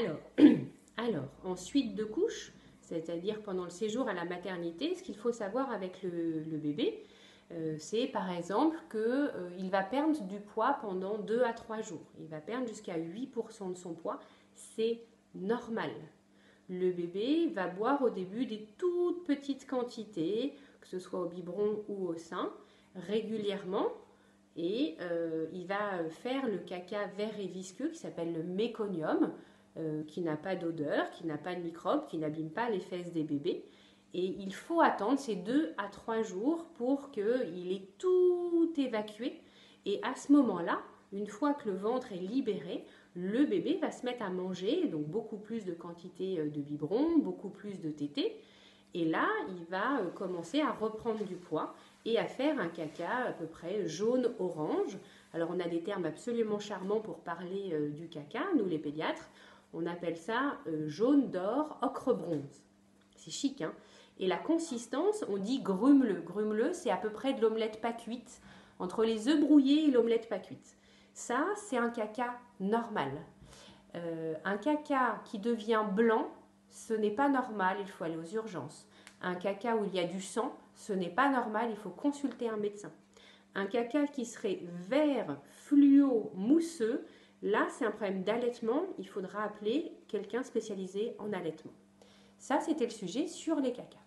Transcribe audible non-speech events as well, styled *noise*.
Alors, *clears throat* alors, en suite de couche, c'est-à-dire pendant le séjour à la maternité, ce qu'il faut savoir avec le, bébé, euh, c'est par exemple qu'il euh, va perdre du poids pendant 2 à 3 jours. Il va perdre jusqu'à 8% de son poids. C'est normal. Le bébé va boire au début des toutes petites quantités, que ce soit au biberon ou au sein, régulièrement. Et euh, il va faire le caca vert et visqueux qui s'appelle le méconium. Euh, qui n'a pas d'odeur, qui n'a pas de microbes, qui n'abîme pas les fesses des bébés. Et il faut attendre ces deux à trois jours pour qu'il ait tout évacué. Et à ce moment-là, une fois que le ventre est libéré, le bébé va se mettre à manger, donc beaucoup plus de quantité euh, de biberon, beaucoup plus de tétés. Et là, il va euh, commencer à reprendre du poids et à faire un caca à peu près jaune-orange. Alors on a des termes absolument charmants pour parler du caca, nous les pédiatres. On appelle ça euh, jaune d'or, ocre bronze. C'est chic, hein Et la consistance, on dit grumeleux. Grumeleux, c'est à peu près de l'omelette pas cuite, entre les œufs brouillés et l'omelette pas cuite. Ça, c'est un caca normal. Euh, un caca qui devient blanc, ce n'est pas normal, il faut aller aux urgences. Un caca où il y a du sang, ce n'est pas normal, il faut consulter un médecin. Un caca qui serait vert, fluo, mousseux, Là, c'est un problème d'allaitement. Il faudra appeler quelqu'un spécialisé en allaitement. Ça, c'était le sujet sur les cacas.